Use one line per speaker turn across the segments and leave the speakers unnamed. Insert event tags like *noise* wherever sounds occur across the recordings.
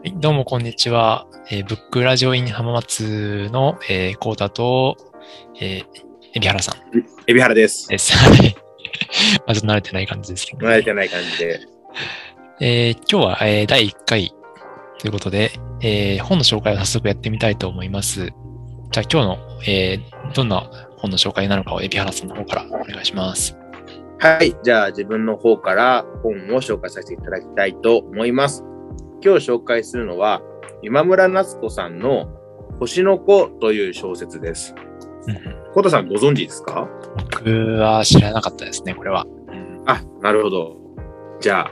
はい、どうもこんにちは。えーブックラジオイン浜松の、えー、コータと、えー、海老原さん
エビハラです。
です。はい。*laughs* まず慣れてない感じですけど、
慣れてない感じで。
えー今日は、えー第1回ということで、えー本の紹介を早速やってみたいと思います。じゃあ今日の、えーどんな本の紹介なのかを海老原さんの方からお願いします。
はい。じゃあ自分の方から本を紹介させていただきたいと思います。今日紹介するのは、今村夏子さんの星の子という小説です。コタさんご存知ですか？
僕は知らなかったですね、これは。うん
あ、なるほど。じゃあ、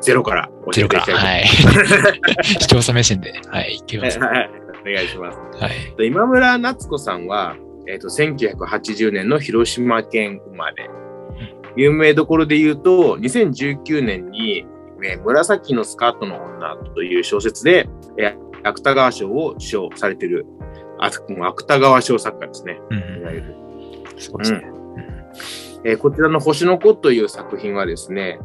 ゼロから教えていきたい
はい。*laughs* 視聴者目線で、はい、いきます。
はい。お願いします。
はい。
で今村夏子さんは、えっ、と、1980年の広島県生まれ。有名どころで言うと、2019年に、えー紫のスカートの女という小説で、えー芥川賞を受賞されている、芥川賞作家ですね。
うん
いわゆる
そうですね。
えーこちらの星の子という作品はですね、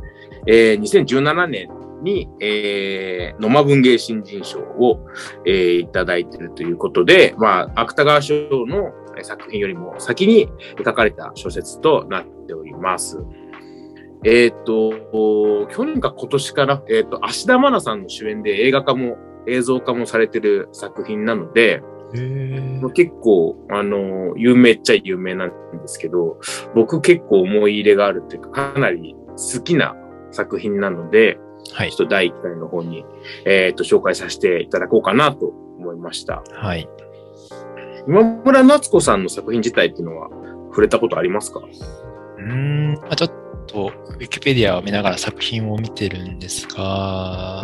えー2017年に、えー、野間文芸新人賞を、えーいただいているということで、まあ、芥川賞のえー作品よりも先に書かれた小説となっております。えっ、と、去年か今年から、えっ、と、芦田愛菜さんの主演で映画化も映像化もされている作品なので、結構、あの、有名っちゃ有名なんですけど、僕結構思い入れがあるっていうか、かなり好きな作品なので、
はい
ちょっ。と第1回の方に、えっ、と、紹介させていただこうかなと思いました。
はい。
今村夏子さんの作品自体っていうのは触れたことありますか？
うーん、まあ、ちょっと、ウィキペディアを見ながら作品を見てるんですが、
は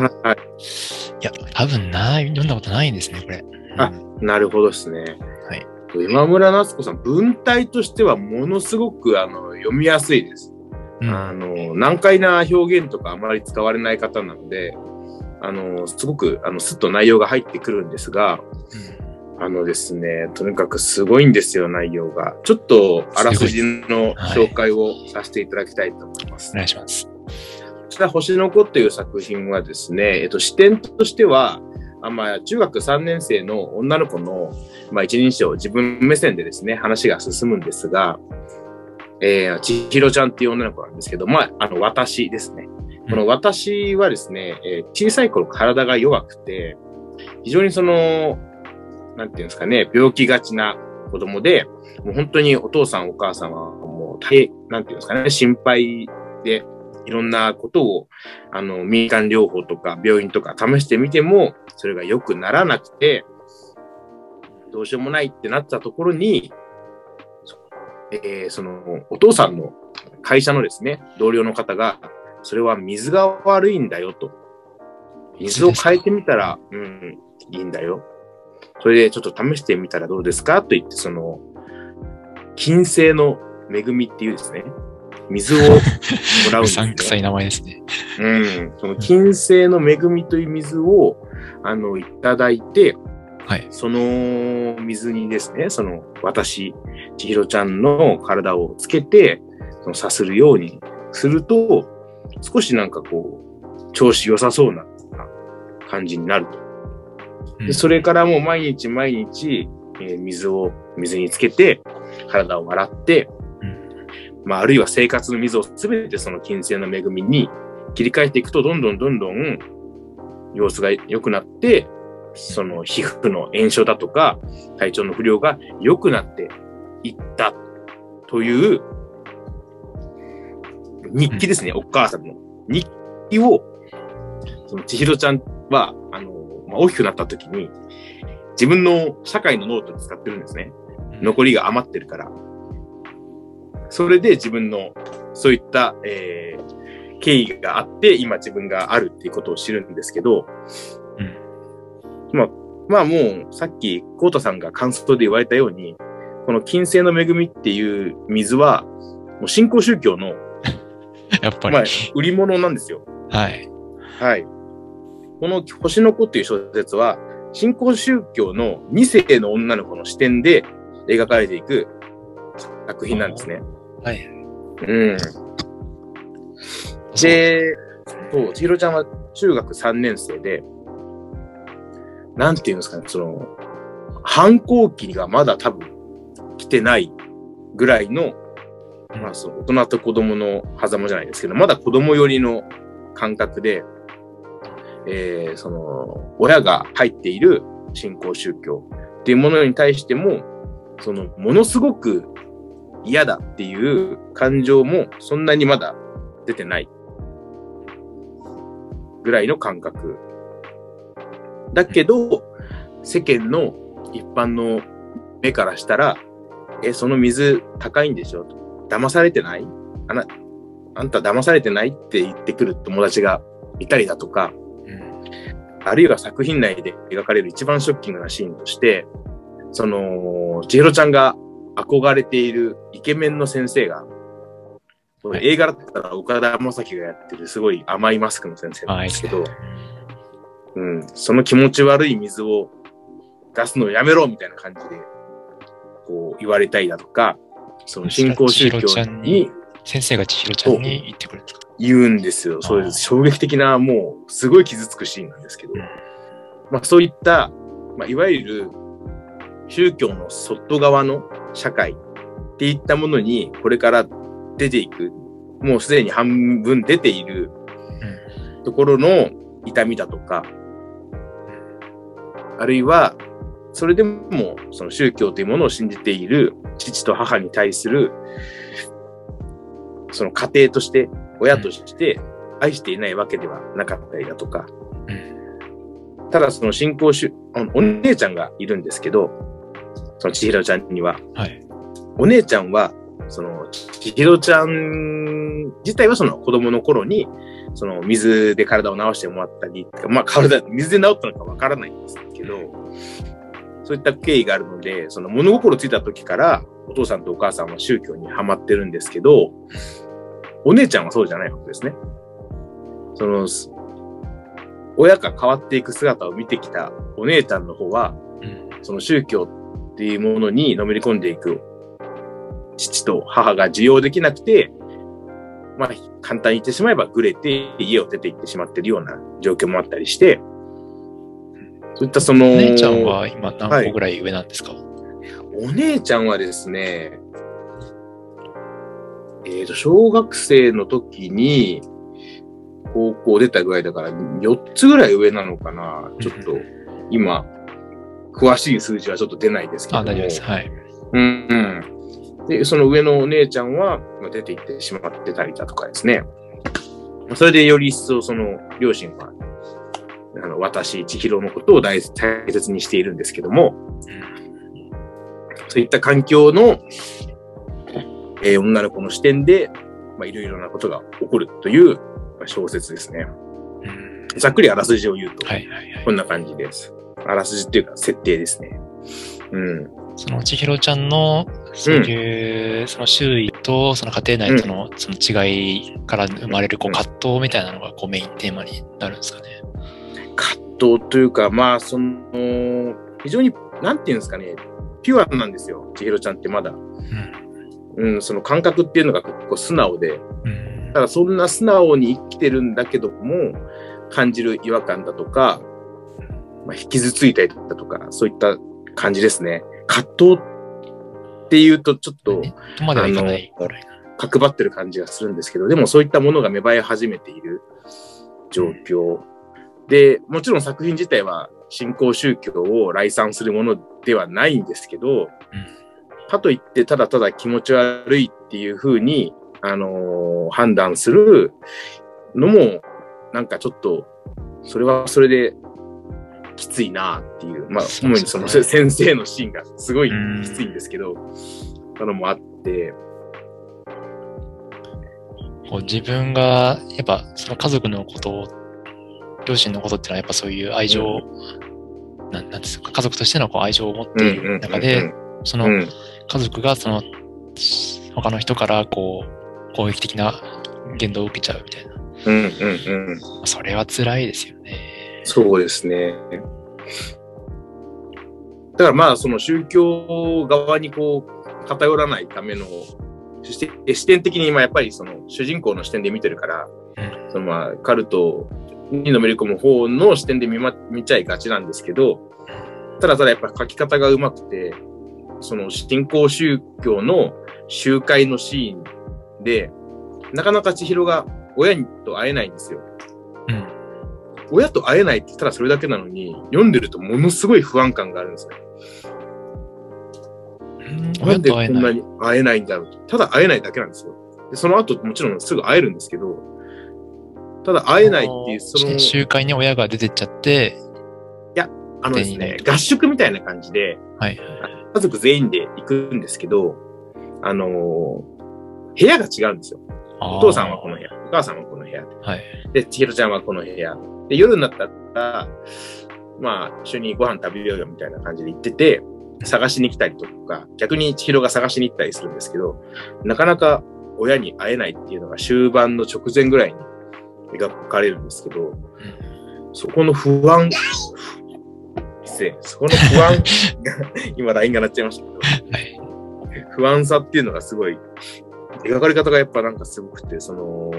い
や、多分ない、読んだことないんですね、これ。
あ
うん
なるほどですね。
はい。
今村夏子さん、文体としてはものすごくあの読みやすいです。
うん
あの、難解な表現とかあまり使われない方なので、あの、すごく、あの、すっと内容が入ってくるんですが、あのですね、とにかくすごいんですよ、内容が。ちょっと、あらすじの紹介をさせていただきたいと思います。
お願いします。
こちら、星の子という作品はですね、えっと、視点としては、あまあ、中学3年生の女の子の、まあ、一人称、自分目線でですね、話が進むんですが、えー、千尋ちゃんっていう女の子なんですけど、まあ、あの、私ですね。この私はですね、えー小さい頃体が弱くて、非常にその、なんていうんですかね、病気がちな子供で、もう本当にお父さんお母さんはもう大変、なんていうんですかね、心配で、いろんなことを、あの、民間療法とか病院とか試してみても、それが良くならなくて、どうしようもないってなったところに、えーその、お父さんの会社のですね、同僚の方が、それは水が悪いんだよと。水を変えてみたら、うん、いいんだよ。それでちょっと試してみたらどうですかと言って、その、金星の恵みっていうですね、水をもらうん
う
ですよ。*laughs*
さんくさい名前ですね。
うん。その金星の恵みという水を、あの、いただいて、
はい。
その水にですね、その私、千尋ちゃんの体をつけて、そのさするようにすると、少しなんかこう、調子良さそうな感じになると。
うん
でそれからもう毎日毎日、えー水を、水につけて、体を洗って、
うん
まあ、あるいは生活の水をすべてその金星の恵みに切り替えていくと、どんどんどんどん様子が良くなって、その皮膚の炎症だとか、体調の不良が良くなっていったという日記ですね、お母さんの。日記を、その千尋ちゃんは、あの、まあ、大きくなった時に、自分の社会のノートに使ってるんですね。残りが余ってるから。それで自分の、そういった、えー経緯があって、今自分があるっていうことを知るんですけど、まあ、まあもう、さっき、コータさんが感想で言われたように、この金星の恵みっていう水は、もう新興宗教の、*laughs*
やっぱり。
まあ、売り物なんですよ。
はい。
はい。この星の子っていう小説は、新興宗教の2世の女の子の視点で描かれていく作品なんですね。
はい。
うん。で、そう、千尋ちゃんは中学3年生で、なんていうんですかね、その、反抗期がまだ多分来てないぐらいの、まあ、その大人と子供の狭間じゃないですけど、まだ子供寄りの感覚で、えー、その、親が入っている信仰宗教っていうものに対しても、その、ものすごく嫌だっていう感情もそんなにまだ出てないぐらいの感覚。だけど、世間の一般の目からしたら、え、その水高いんでしょと。騙されてない？あな、あんた騙されてない？って言ってくる友達がいたりだとか、あるいは作品内で描かれる一番ショッキングなシーンとして、その、千尋ちゃんが憧れているイケメンの先生が、はい、映画だったら岡田将生がやってるすごい甘いマスクの先生なんですけど、うん、その気持ち悪い水を出すのをやめろみたいな感じで、こう言われたりだとか、その新興宗教に、
先生が千尋ちゃんに言ってくるんですか
言うんですよ。そういう衝撃的な、もう、すごい傷つくシーンなんですけど、うん、まあそういった、まあいわゆる宗教の外側の社会っていったものにこれから出ていく、もうすでに半分出ているところの痛みだとか、あるいは、それでもその宗教というものを信じている父と母に対する、その家庭として、親として愛していないわけではなかったりだとか、ただその信仰主、お姉ちゃんがいるんですけど、その千尋ちゃんには。はい。お姉ちゃんは、その、千尋ちゃん自体はその子供の頃に、その水で体を治してもらったり、まあ体、水で治ったのかわからないんですけど、そういった経緯があるので、その物心ついた時からお父さんとお母さんは宗教にはまってるんですけど、お姉ちゃんはそうじゃないわけですね。その、親が変わっていく姿を見てきたお姉ちゃんの方は、その宗教っていうものにのめり込んでいく父と母が受容できなくて、まあ、簡単に言ってしまえば、ぐれて家を出て行ってしまってるような状況もあったりして、そういったその。お
姉ちゃんは今何個ぐらい上なんですか、はい、
お姉ちゃんはですね、えっ、ー、と、小学生の時に、高校出たぐらいだから、4つぐらい上なのかな。ちょっと、今、詳しい数字はちょっと出ないですけどあ、
大丈夫です。はい。
うん、うん。で、その上のお姉ちゃんは出て行ってしまってたりだとかですね。それでより一層その両親は、あの、私、千尋のことを大切にしているんですけども、そういった環境の、えー、女の子の視点で、まあ、いろいろなことが起こるという小説ですね。ざっくりあらすじを言うと、こんな感じです。あらすじっていうか、設定ですね。うん。
その千尋ちゃんの、そういう、うん、その周囲と、その家庭内との、その違いから生まれる、こう、葛藤みたいなのが、こう、メインテーマになるんですかね。
葛藤というか、まあ、その、非常に、なんていうんですかね、ピュアなんですよ、千尋ちゃんってまだ。うん、うん、その感覚っていうのが結構素直で、うん、ただそんな素直に生きてるんだけども、感じる違和感だとか、まあ、傷ついたりだとか、そういった感じですね。葛藤っていうとちょっと、
まあの、
角張ってる感じがするんですけど、でもそういったものが芽生え始めている状況。で、もちろん作品自体は新興宗教を来賛するものではないんですけど、うん、かといってただただ気持ち悪いっていうふうに、あのー、判断するのも、なんかちょっと、それはそれできついなっていう、まあ、主にその *laughs* 先生のシーンがすごいきついんですけど、そのもあって、
こう自分が、やっぱその家族のことを、両親のことってのはやっぱそういう愛情、うん、なんなんですか、家族としてのこう愛情を持っている中で、その家族がその他の人からこう攻撃的な言動を受けちゃうみたいな。
うんうんうん、
それは辛いですよね。
そうですね。だからまあ、その宗教側にこう、偏らないための、視点的に今やっぱりその主人公の視点で見てるから、そのまあ、カルトにのめり込む方の視点で見,、ま、見ちゃいがちなんですけど、ただただやっぱ書き方がうまくて、その新興宗教の集会のシーンで、なかなか千尋が親と会えないんですよ。
うん。
親と会えないって言ったらそれだけなのに、読んでるとものすごい不安感があるんですよ。な
親
んで。こんなに会えないんだろうと。ただ会えないだけなんですよ。でその後もちろんすぐ会えるんですけど、ただ会えないっていう、その、
集会に親が出てっちゃって、
あのですね、合宿みたいな感じで、
はい。
家族全員で行くんですけど、あのー部屋が違うんですよ。お
お
父さんはこの部屋、お母さんはこの部屋で。
はい。
で、千尋ちゃんはこの部屋。で、夜になったら、まあ、一緒にご飯食べようよみたいな感じで行ってて、探しに来たりとか、逆に千尋が探しに行ったりするんですけど、なかなか親に会えないっていうのが終盤の直前ぐらいに描かれるんですけど、そこの不安、失礼、そこの不安が、*laughs* 今 LINE が鳴っちゃいましたけど、
はい。
不安さっていうのがすごい、描かれ方がやっぱなんかすごくて、その、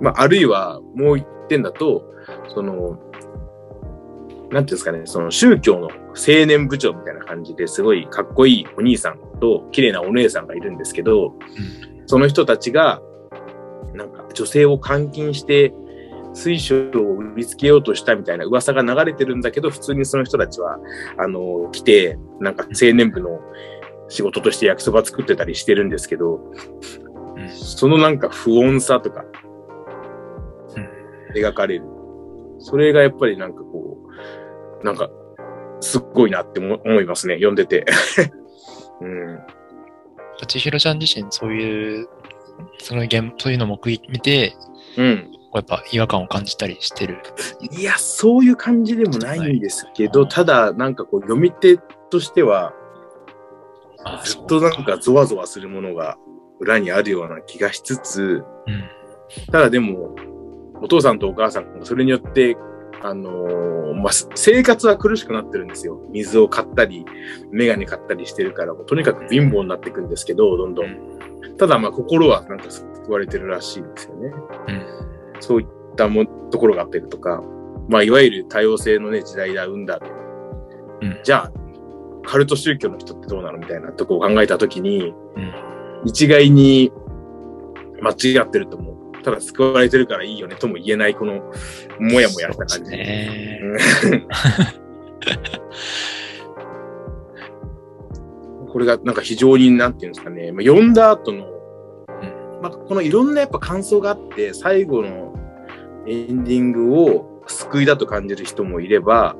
まあ、あるいはもう一点だと、その、なんていうんですかね、その宗教の青年部長みたいな感じですごいかっこいいお兄さんと綺麗なお姉さんがいるんですけど、その人たちが、なんか女性を監禁して、水晶を売りつけようとしたみたいな噂が流れてるんだけど、普通にその人たちは、あの、来て、なんか青年部の仕事として焼きそば作ってたりしてるんですけど、
うん
そのなんか不穏さとか、描かれる。それがやっぱりなんかこう、なんか、すっごいなって思思いますね、読んでて。*laughs* うん。
千尋ちゃん自身、そういう、その現、そういうのも見て、
うん。
やっぱ違和感を感じたりしてる。
いや、そういう感じでもないんですけど、
はい
ただ、なんかこう、読み手としては、
あ
ずっとなんかゾワゾワするものが裏にあるような気がしつつ、
うん。
ただでも、お父さんとお母さんがそれによって、あのーまあ、す生活は苦しくなってるんですよ。水を買ったり、メガネ買ったりしてるから、もうとにかく貧乏になっていくんですけど、どんどん。ただ、まあ、心はなんか救われてるらしいんですよね。
うん。
そういったもところがあったりとか、まあ、いわゆる多様性のね、時代だ、生んだと。
うん
じゃあ、カルト宗教の人ってどうなのみたいなとこを考えたときに、
うん。
一概に間違ってると思う。ただ救われてるからいいよねとも言えない、この、もやもやした感じ。これがなんか非常に、なんていうんですかね、まあ、読んだ後の、まあ、このいろんなやっぱ感想があって、最後のエンディングを救いだと感じる人もいれば、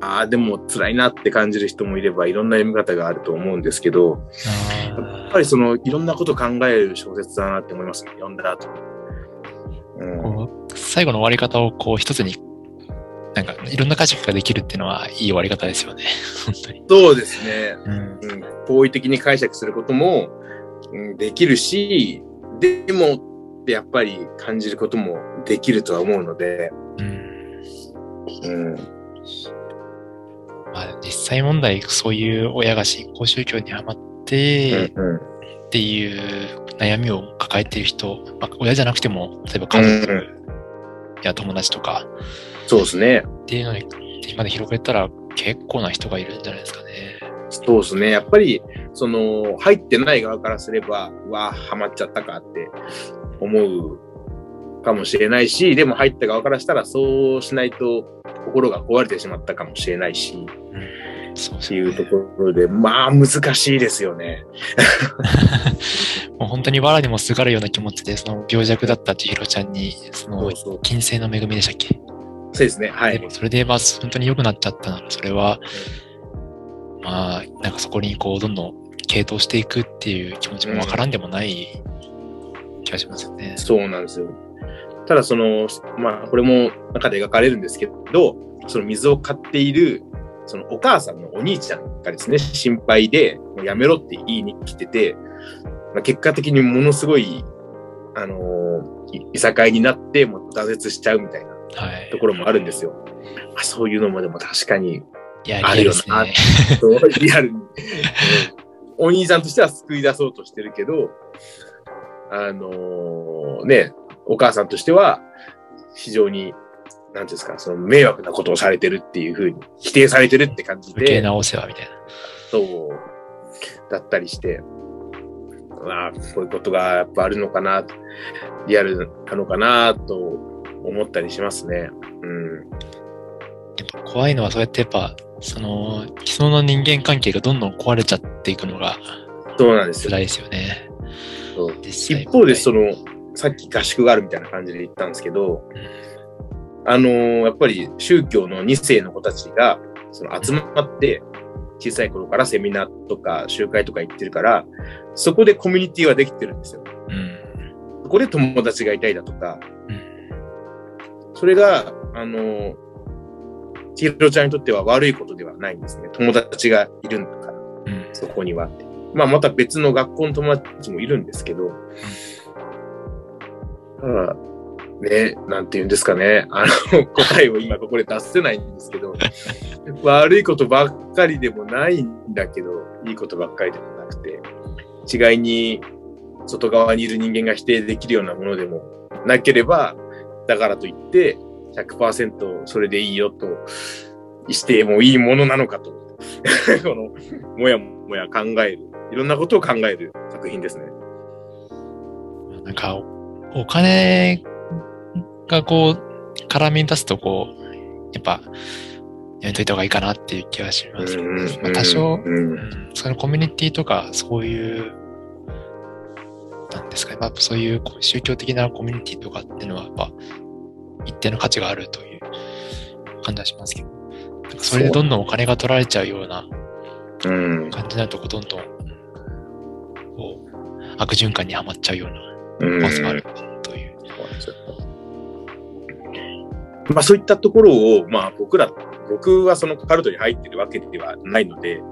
ああ、でも辛いなって感じる人もいれば、いろんな読み方があると思うんですけど、
あ
やっぱりそのいろんなこと考える小説だなって思いますね、読んだ後。うん
最後の終わり方をこう一つに、なんかいろんな解釈ができるっていうのはいい終わり方ですよね。本当に。
そうですね。
うん。
うん、好意的に解釈することも、うん、できるし、でもってやっぱり感じることもできるとは思うので、
うん。
うん、
まあ実際問題、そういう親が新興宗教にハマって、
うん、
っていう悩みを抱えている人、まあ、親じゃなくても、例えば家族や友達とか
そうですね。
っていうのに、まで広げたら結構な人がいるんじゃないですかね。
そうですね。やっぱり、その、入ってない側からすれば、うわあ、ハマっちゃったかって思うかもしれないし、でも入った側からしたら、そうしないと心が壊れてしまったかもしれないし、
うん。そう
っていうところで、まあ難しいですよね。*laughs*
もう本当に藁にもすがるような気持ちで、その病弱だった千尋ちゃんに、その金星の恵みでしたっけ、
そうですね。はい。
でもそれでまあ本当に良くなっちゃったなら、それは、まあ、なんかそこにこう、どんどん傾倒していくっていう気持ちもわからんでもない気がしますよね。
そうなんですよ。ただその、まあこれも中で描かれるんですけど、その水を買っている、そのお母さんのお兄ちゃんがですね、心配で、もうやめろって言いに来てて、まあ、結果的にものすごい、あのーいいさかいになって、もう挫折しちゃうみたいな
はい
と。ころもあるんですよ。まあ、そういうのもでも確かに、あるよな *laughs* リアルに、うんお兄さんとしては救い出そうとしてるけど、あのーね、お母さんとしては非常になんですか、その迷惑なことをされてるっていうふうに否定されてるって感じで、
余計なお世話みたいな。
そう、だったりして、まあ、こういうことがやっぱあるのかな、リアルなのかなと思ったりしますね。うん。
怖いのはそうやってやっぱ、その、既存の人間関係がどんどん壊れちゃっていくのが
そうなんですよ。
辛いですよね。
一方で、その、さっき合宿があるみたいな感じで言ったんですけど、あのーやっぱり宗教の2世の子たちが、その集まって、小さい頃からセミナーとか集会とか行ってるから、そこでコミュニティはできてるんですよ。
うん。
そこで友達がいたりだとか、
うん
それが、あのー、千尋ちゃんにとっては悪いことではないんですね。友達がいるんだから。
うん。
そこには。まあ、また別の学校の友達もいるんですけど、ただ、ね、なんて言うんですかね、あの、*laughs* 答えを今ここで出せないんですけど、悪いことばっかりでもないんだけど、いいことばっかりでもなくて、一概に外側にいる人間が否定できるようなものでもなければ、だからといって、100%それでいいよとしてもいいものなのかと。*laughs* この、もやもや考える。いろんなことを考える作品ですね。
なんか、おお金がこう、絡み出すとこう、やっぱ、やめといた方がいいかなっていう気はします。まあ、多少、そのコミュニティとか、そういう、なんですかね、まあ、そういう宗教的なコミュニティとかっていうのは、やっぱ、一定の価値があるという感じはしますけど、なんかそれでどんどんお金が取られちゃうような
うん。
感じになると、どんどん、こう、悪循環にはまっちゃうような
うん。
怖さがあるという。
まあそういったところを、まあ僕ら、僕はそのカルトに入ってるわけではないので、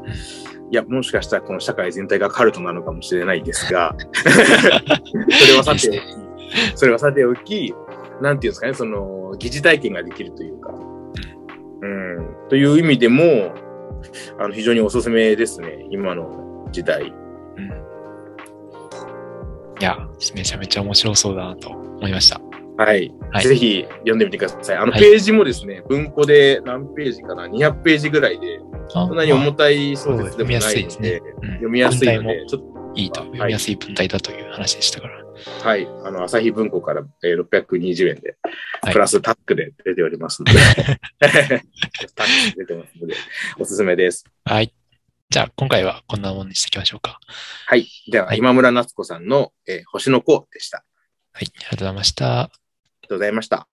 いや、もしかしたらこの社会全体がカルトなのかもしれないですが、*laughs* それはさておき、それはさておき、なんていうんですかね、その、疑似体験ができるというか、うん、という意味でも、あの、非常におすすめですね、今の時代。
うんいや、めちゃめちゃ面白そうだなと思いました。
はい。
はい
ぜひ読んでみてください。あの、
はい
ページもですね、文庫で何ページかな ?200 ページぐらいで、
そ
そんなに重たい小説でもない
読みやすい
ので、
ですね。うん
読みやすいので、ちょっ
もいいと、
はい
読みやすい文体だという話でしたから。
と、はい。あの、朝日文庫から、えー620円で、
はい
プラスタックで出ておりますので、*laughs* タックで出てますので、おすすめです。
はい。じゃあ、今回はこんなものにしていきましょうか。
はい。では、
はい
今村夏子さんの、えー星の子でした。あ
はい。ありがとうございました。
りがとうございました。